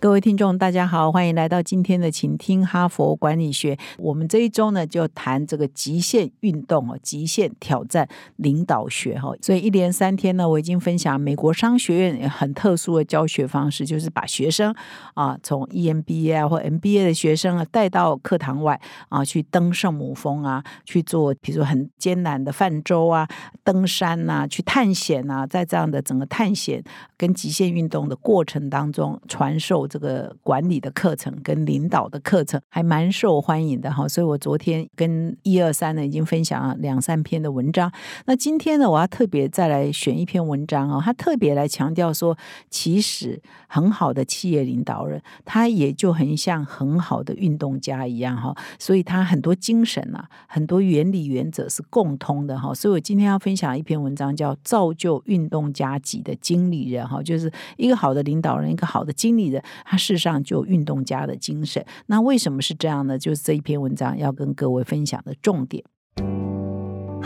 各位听众，大家好，欢迎来到今天的请听哈佛管理学。我们这一周呢，就谈这个极限运动哦，极限挑战领导学哈。所以一连三天呢，我已经分享美国商学院很特殊的教学方式，就是把学生啊，从 EMBA 或 MBA 的学生啊带到课堂外啊，去登圣母峰啊，去做比如说很艰难的泛舟啊、登山呐、去探险啊，在这样的整个探险跟极限运动的过程当中，传授。这个管理的课程跟领导的课程还蛮受欢迎的哈，所以我昨天跟一二三呢已经分享了两三篇的文章。那今天呢，我要特别再来选一篇文章哦，他特别来强调说，其实很好的企业领导人，他也就很像很好的运动家一样哈，所以他很多精神啊，很多原理原则是共通的哈。所以我今天要分享一篇文章，叫《造就运动家级的经理人》哈，就是一个好的领导人，一个好的经理人。他事实上就运动家的精神，那为什么是这样呢？就是这一篇文章要跟各位分享的重点。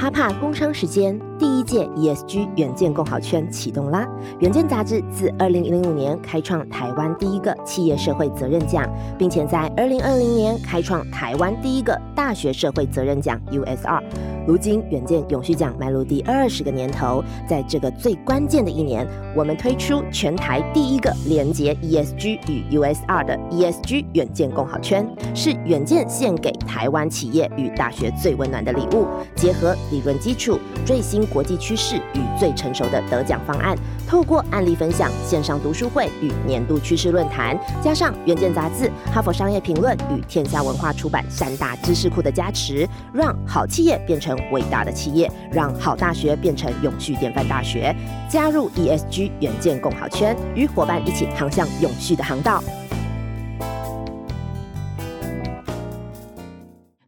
哈帕工商时间，第一届 ESG 远见共好圈启动啦！远见杂志自二零零五年开创台湾第一个企业社会责任奖，并且在二零二零年开创台湾第一个大学社会责任奖 USR。如今远见永续奖迈入第二十个年头，在这个最关键的一年，我们推出全台第一个连接 ESG 与 USR 的 ESG 远见共好圈，是远见献给台湾企业与大学最温暖的礼物，结合。理论基础、最新国际趋势与最成熟的得奖方案，透过案例分享、线上读书会与年度趋势论坛，加上《远见》杂志、哈佛商业评论与天下文化出版三大知识库的加持，让好企业变成伟大的企业，让好大学变成永续典范大学。加入 ESG 远见共好圈，与伙伴一起航向永续的航道。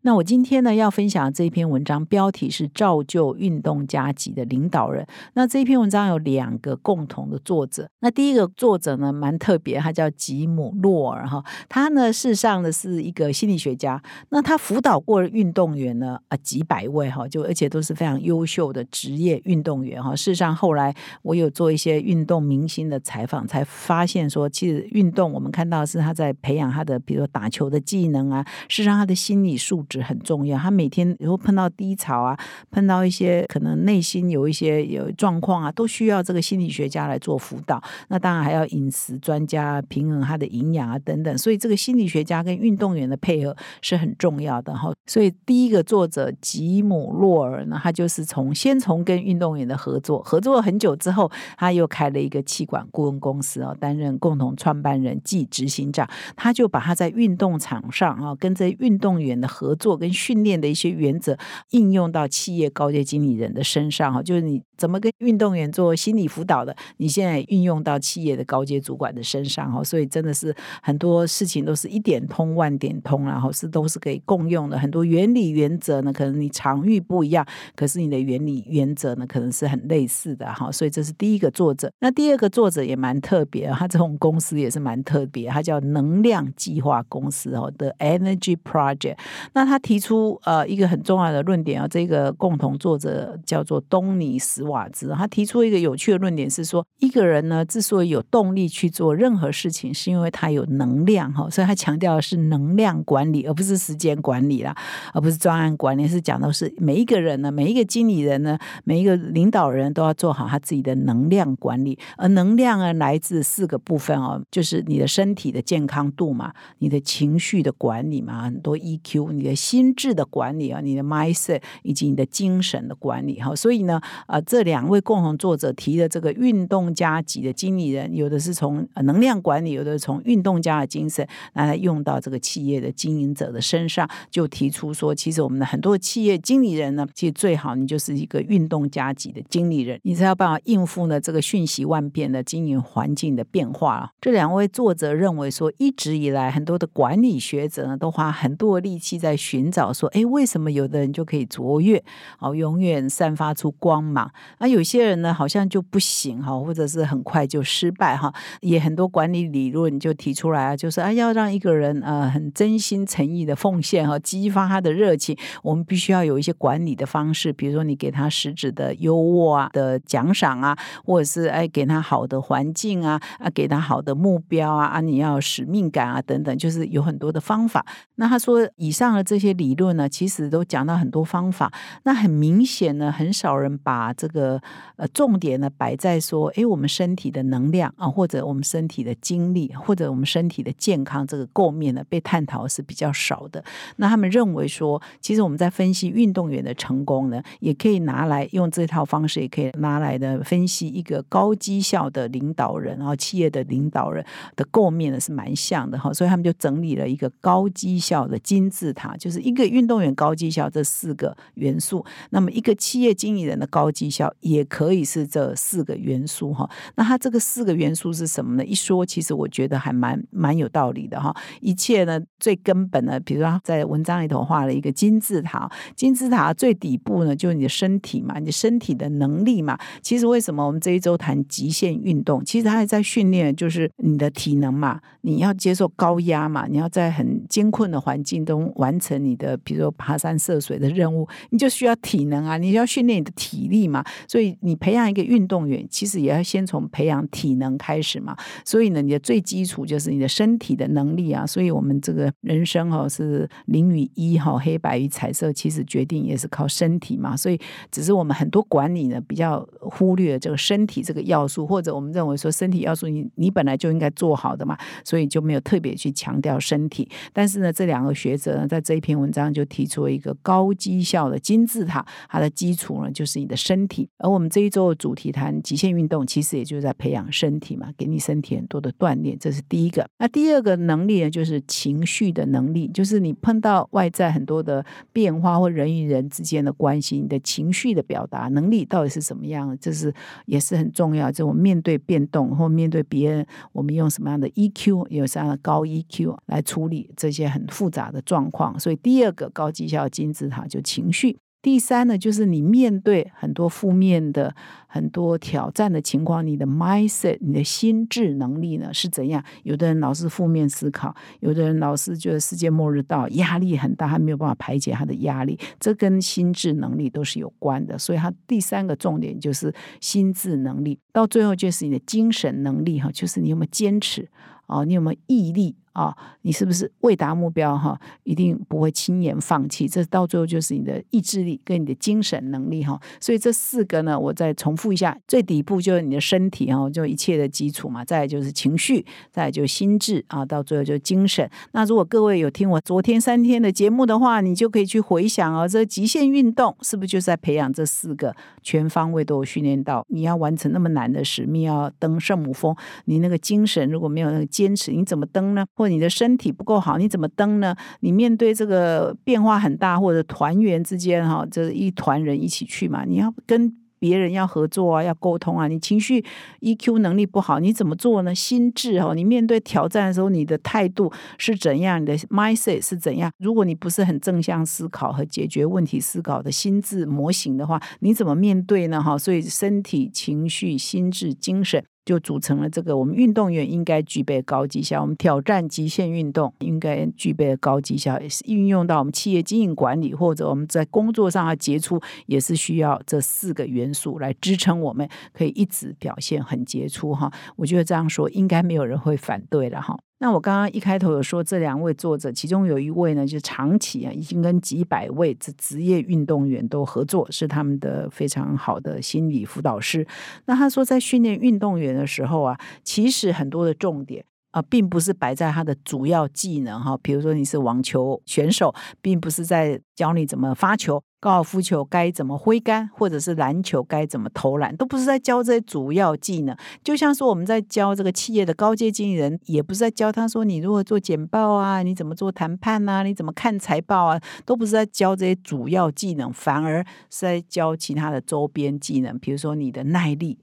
那我今天呢要分享这一篇文章，标题是“造就运动家级的领导人”。那这一篇文章有两个共同的作者。那第一个作者呢蛮特别，他叫吉姆·洛尔哈。他呢事实上呢是一个心理学家。那他辅导过的运动员呢啊几百位哈，就而且都是非常优秀的职业运动员哈。事实上后来我有做一些运动明星的采访，才发现说，其实运动我们看到是他在培养他的，比如说打球的技能啊。事实上他的心理素质。很重要。他每天如果碰到低潮啊，碰到一些可能内心有一些有状况啊，都需要这个心理学家来做辅导。那当然还要饮食专家平衡他的营养啊等等。所以这个心理学家跟运动员的配合是很重要的哈。所以第一个作者吉姆洛尔呢，他就是从先从跟运动员的合作，合作了很久之后，他又开了一个气管顾问公司啊，担任共同创办人暨执行长。他就把他在运动场上啊，跟这运动员的合作。做跟训练的一些原则应用到企业高阶经理人的身上哈，就是你怎么跟运动员做心理辅导的，你现在运用到企业的高阶主管的身上哈，所以真的是很多事情都是一点通万点通，然后是都是可以共用的。很多原理原则呢，可能你场域不一样，可是你的原理原则呢，可能是很类似的哈。所以这是第一个作者。那第二个作者也蛮特别，他这种公司也是蛮特别，他叫能量计划公司哦的 Energy Project。那他。提出呃一个很重要的论点啊，这个共同作者叫做东尼史瓦兹，他提出一个有趣的论点是说，一个人呢之所以有动力去做任何事情，是因为他有能量哈，所以他强调的是能量管理，而不是时间管理啦，而不是专案管理，是讲的是每一个人呢，每一个经理人呢，每一个领导人都要做好他自己的能量管理，而能量呢来自四个部分哦，就是你的身体的健康度嘛，你的情绪的管理嘛，很多 EQ，你的。心智的管理啊，你的 mindset 以及你的精神的管理哈，所以呢，呃，这这两位共同作者提的这个运动家级的经理人，有的是从能量管理，有的是从运动家的精神拿来用到这个企业的经营者的身上，就提出说，其实我们的很多企业经理人呢，其实最好你就是一个运动家级的经理人，你才有办法应付呢这个瞬息万变的经营环境的变化。这两位作者认为说，一直以来很多的管理学者呢，都花很多力气在。寻找说，哎，为什么有的人就可以卓越，哦，永远散发出光芒？那有些人呢，好像就不行哈，或者是很快就失败哈。也很多管理理论就提出来啊，就是啊，要让一个人呃很真心诚意的奉献和激发他的热情，我们必须要有一些管理的方式，比如说你给他实质的优渥啊的奖赏啊，或者是哎给他好的环境啊啊，给他好的目标啊啊，你要使命感啊等等，就是有很多的方法。那他说以上的这些理论呢，其实都讲到很多方法。那很明显呢，很少人把这个个呃重点呢摆在说，哎，我们身体的能量啊，或者我们身体的精力，或者我们身体的健康这个构面呢，被探讨是比较少的。那他们认为说，其实我们在分析运动员的成功呢，也可以拿来用这套方式，也可以拿来的分析一个高绩效的领导人，然后企业的领导人的构面呢是蛮像的哈。所以他们就整理了一个高绩效的金字塔，就是一个运动员高绩效这四个元素。那么一个企业经理人的高绩效也可以是这四个元素哈。那它这个四个元素是什么呢？一说其实我觉得还蛮蛮有道理的哈。一切呢最根本的，比如说在文章里头画了一个金字塔，金字塔最底部呢就是你的身体嘛，你身体的能力嘛。其实为什么我们这一周谈极限运动？其实它还在训练，就是你的体能嘛。你要接受高压嘛，你要在很艰困的环境中完成你的，比如说爬山涉水的任务，你就需要体能啊，你要训练你的体力嘛。所以你培养一个运动员，其实也要先从培养体能开始嘛。所以呢，你的最基础就是你的身体的能力啊。所以我们这个人生哈是零与一哈，黑白与彩色，其实决定也是靠身体嘛。所以只是我们很多管理呢比较忽略这个身体这个要素，或者我们认为说身体要素你你本来就应该做好的嘛。所以就没有特别去强调身体。但是呢，这两个学者呢，在这一篇文章就提出了一个高绩效的金字塔，它的基础呢就是你的身体。而我们这一周的主题谈极限运动，其实也就是在培养身体嘛，给你身体很多的锻炼，这是第一个。那第二个能力呢，就是情绪的能力，就是你碰到外在很多的变化或人与人之间的关系，你的情绪的表达能力到底是怎么样？这是也是很重要。就我们面对变动或面对别人，我们用什么样的 EQ？有什么样的高 EQ 来处理这些很复杂的状况，所以第二个高绩效金字塔就情绪。第三呢，就是你面对很多负面的、很多挑战的情况，你的 mindset、你的心智能力呢是怎样？有的人老是负面思考，有的人老是觉得世界末日到，压力很大，他没有办法排解他的压力，这跟心智能力都是有关的。所以，他第三个重点就是心智能力，到最后就是你的精神能力哈，就是你有没有坚持。哦，你有没有毅力啊？你是不是未达目标哈？一定不会轻言放弃。这到最后就是你的意志力跟你的精神能力哈。所以这四个呢，我再重复一下：最底部就是你的身体哈，就一切的基础嘛；再就是情绪，再就心智啊，到最后就精神。那如果各位有听我昨天三天的节目的话，你就可以去回想哦，这极限运动是不是就是在培养这四个全方位都有训练到？你要完成那么难的使命，要登圣母峰，你那个精神如果没有那个。坚持你怎么登呢？或你的身体不够好，你怎么登呢？你面对这个变化很大，或者团员之间哈，这一团人一起去嘛，你要跟别人要合作啊，要沟通啊。你情绪 EQ 能力不好，你怎么做呢？心智哈，你面对挑战的时候，你的态度是怎样？你的 mindset 是怎样？如果你不是很正向思考和解决问题思考的心智模型的话，你怎么面对呢？哈，所以身体、情绪、心智、精神。就组成了这个我们运动员应该具备高绩效，我们挑战极限运动应该具备高绩效，也是运用到我们企业经营管理或者我们在工作上的杰出，也是需要这四个元素来支撑我们可以一直表现很杰出哈。我觉得这样说应该没有人会反对了哈。那我刚刚一开头有说，这两位作者，其中有一位呢，就长期啊，已经跟几百位这职业运动员都合作，是他们的非常好的心理辅导师。那他说，在训练运动员的时候啊，其实很多的重点。啊，并不是摆在他的主要技能哈，比如说你是网球选手，并不是在教你怎么发球，高尔夫球该怎么挥杆，或者是篮球该怎么投篮，都不是在教这些主要技能。就像说我们在教这个企业的高阶经理人，也不是在教他说你如何做简报啊，你怎么做谈判啊，你怎么看财报啊，都不是在教这些主要技能，反而是在教其他的周边技能，比如说你的耐力，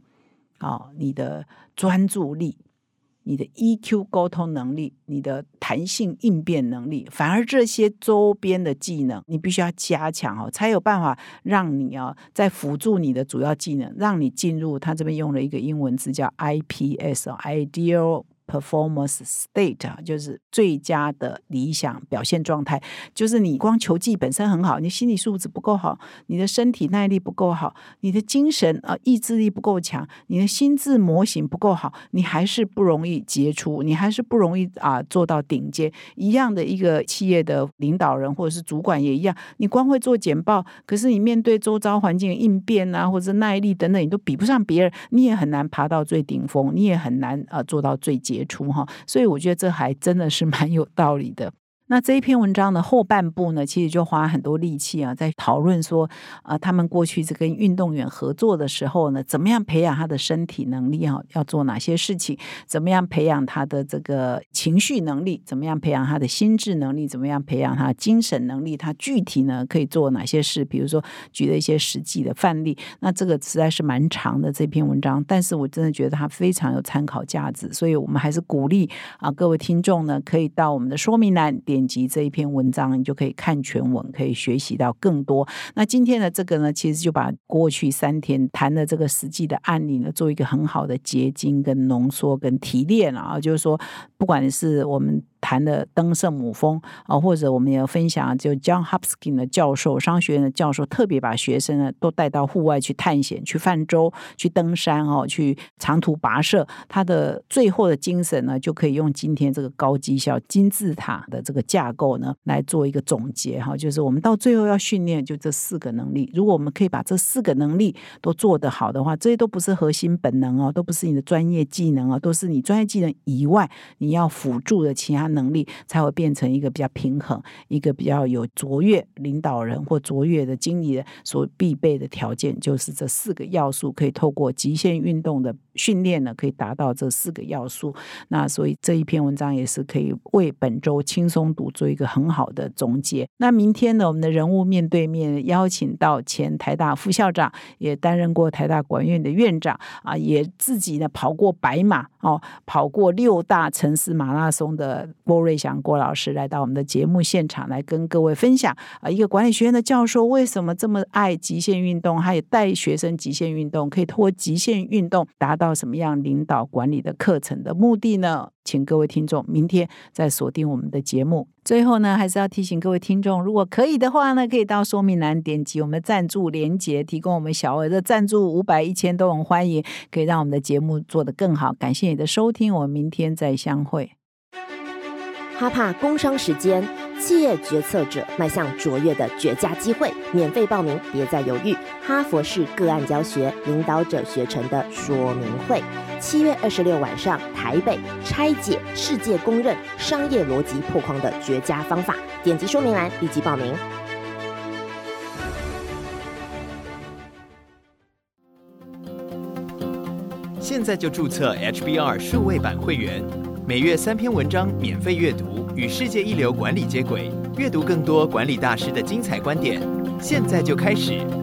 哦，你的专注力。你的 EQ 沟通能力、你的弹性应变能力，反而这些周边的技能，你必须要加强哦，才有办法让你啊，在辅助你的主要技能，让你进入他这边用了一个英文字叫 IPS，Ideal。Performance state，就是最佳的理想表现状态。就是你光球技本身很好，你心理素质不够好，你的身体耐力不够好，你的精神啊意志力不够强，你的心智模型不够好，你还是不容易杰出，你还是不容易啊做到顶尖。一样的一个企业的领导人或者是主管也一样，你光会做简报，可是你面对周遭环境应变啊，或者耐力等等，你都比不上别人，你也很难爬到最顶峰，你也很难啊做到最杰。出哈，所以我觉得这还真的是蛮有道理的。那这一篇文章的后半部呢，其实就花很多力气啊，在讨论说，啊，他们过去是跟运动员合作的时候呢，怎么样培养他的身体能力啊？要做哪些事情？怎么样培养他的这个情绪能力？怎么样培养他的心智能力？怎么样培养他精神能力？他具体呢可以做哪些事？比如说举了一些实际的范例。那这个实在是蛮长的这篇文章，但是我真的觉得它非常有参考价值，所以我们还是鼓励啊各位听众呢，可以到我们的说明栏点。击这一篇文章，你就可以看全文，可以学习到更多。那今天的这个呢，其实就把过去三天谈的这个实际的案例呢，做一个很好的结晶、跟浓缩、跟提炼啊，就是说，不管是我们。谈的登圣母峰啊，或者我们也要分享，就 John Hopkins 的教授，商学院的教授，特别把学生呢都带到户外去探险、去泛舟、去登山哦，去长途跋涉。他的最后的精神呢，就可以用今天这个高绩效金字塔的这个架构呢来做一个总结哈，就是我们到最后要训练就这四个能力。如果我们可以把这四个能力都做得好的话，这些都不是核心本能哦，都不是你的专业技能哦，都是你专业技能以外你要辅助的其他。能力才会变成一个比较平衡，一个比较有卓越领导人或卓越的经理人所必备的条件，就是这四个要素可以透过极限运动的训练呢，可以达到这四个要素。那所以这一篇文章也是可以为本周轻松读做一个很好的总结。那明天呢，我们的人物面对面邀请到前台大副校长，也担任过台大管院的院长啊，也自己呢跑过白马哦，跑过六大城市马拉松的。郭瑞祥郭老师来到我们的节目现场，来跟各位分享啊，一个管理学院的教授为什么这么爱极限运动，还有带学生极限运动，可以通过极限运动达到什么样领导管理的课程的目的呢？请各位听众明天再锁定我们的节目。最后呢，还是要提醒各位听众，如果可以的话呢，可以到说明栏点击我们的赞助连结，提供我们小额的赞助，五百、一千都很欢迎，可以让我们的节目做得更好。感谢你的收听，我们明天再相会。哈帕工商时间，企业决策者迈向卓越的绝佳机会，免费报名，别再犹豫。哈佛式个案教学，领导者学成的说明会，七月二十六晚上，台北拆解世界公认商业逻辑破框的绝佳方法，点击说明栏立即报名。现在就注册 HBR 数位版会员。每月三篇文章免费阅读，与世界一流管理接轨，阅读更多管理大师的精彩观点。现在就开始。